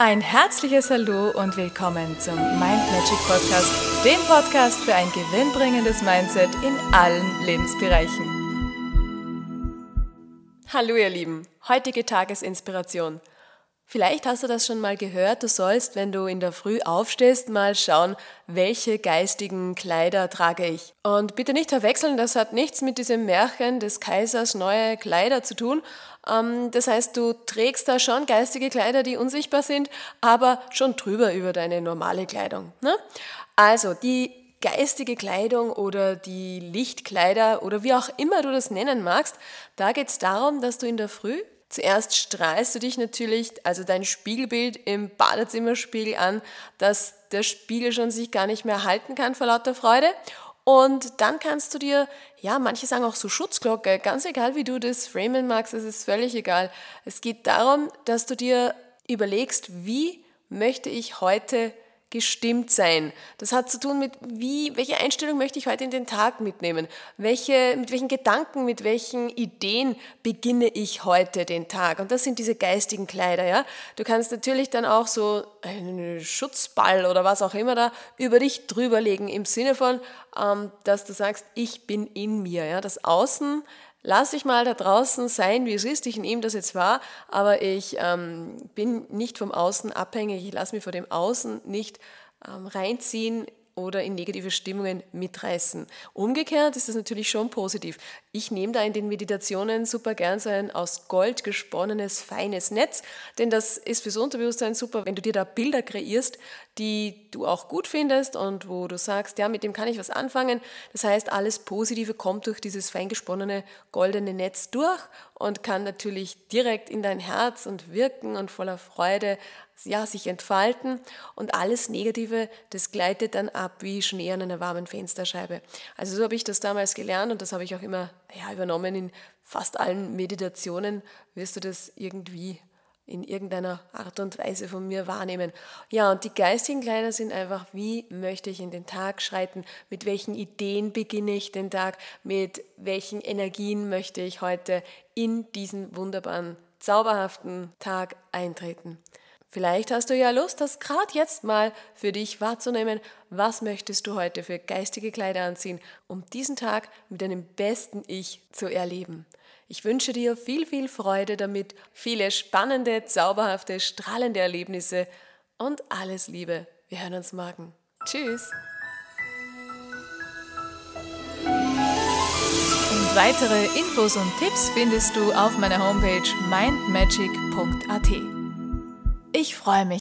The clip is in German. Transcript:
Ein herzliches Hallo und willkommen zum Mind Magic Podcast, dem Podcast für ein gewinnbringendes Mindset in allen Lebensbereichen. Hallo ihr Lieben, heutige Tagesinspiration. Vielleicht hast du das schon mal gehört, du sollst, wenn du in der Früh aufstehst, mal schauen, welche geistigen Kleider trage ich. Und bitte nicht verwechseln, das hat nichts mit diesem Märchen des Kaisers neue Kleider zu tun. Ähm, das heißt, du trägst da schon geistige Kleider, die unsichtbar sind, aber schon drüber über deine normale Kleidung. Ne? Also die geistige Kleidung oder die Lichtkleider oder wie auch immer du das nennen magst, da geht es darum, dass du in der Früh Zuerst strahlst du dich natürlich, also dein Spiegelbild im Badezimmerspiegel an, dass der Spiegel schon sich gar nicht mehr halten kann vor lauter Freude. Und dann kannst du dir, ja, manche sagen auch so Schutzglocke, ganz egal wie du das framen magst, es ist völlig egal. Es geht darum, dass du dir überlegst, wie möchte ich heute gestimmt sein. Das hat zu tun mit, wie, welche Einstellung möchte ich heute in den Tag mitnehmen? Welche, mit welchen Gedanken, mit welchen Ideen beginne ich heute den Tag? Und das sind diese geistigen Kleider, ja. Du kannst natürlich dann auch so einen Schutzball oder was auch immer da über dich drüberlegen im Sinne von, ähm, dass du sagst, ich bin in mir, ja. Das Außen lass ich mal da draußen sein, wie es ist. Ich nehme das jetzt wahr, aber ich ähm, bin nicht vom Außen abhängig. Ich lasse mich vor dem Außen nicht ähm, reinziehen oder in negative Stimmungen mitreißen. Umgekehrt ist das natürlich schon positiv. Ich nehme da in den Meditationen super gern so ein aus Gold gesponnenes, feines Netz, denn das ist fürs Unterbewusstsein super, wenn du dir da Bilder kreierst, die du auch gut findest und wo du sagst, ja, mit dem kann ich was anfangen. Das heißt, alles Positive kommt durch dieses feingesponnene goldene Netz durch und kann natürlich direkt in dein Herz und wirken und voller Freude ja, sich entfalten und alles Negative, das gleitet dann ab wie Schnee an einer warmen Fensterscheibe. Also so habe ich das damals gelernt und das habe ich auch immer ja, übernommen in fast allen Meditationen, wirst du das irgendwie in irgendeiner Art und Weise von mir wahrnehmen. Ja, und die geistigen Kleider sind einfach, wie möchte ich in den Tag schreiten, mit welchen Ideen beginne ich den Tag, mit welchen Energien möchte ich heute in diesen wunderbaren, zauberhaften Tag eintreten. Vielleicht hast du ja Lust, das gerade jetzt mal für dich wahrzunehmen. Was möchtest du heute für geistige Kleider anziehen, um diesen Tag mit deinem besten Ich zu erleben? Ich wünsche dir viel, viel Freude damit, viele spannende, zauberhafte, strahlende Erlebnisse und alles Liebe. Wir hören uns morgen. Tschüss. Und weitere Infos und Tipps findest du auf meiner Homepage mindmagic.at. Ich freue mich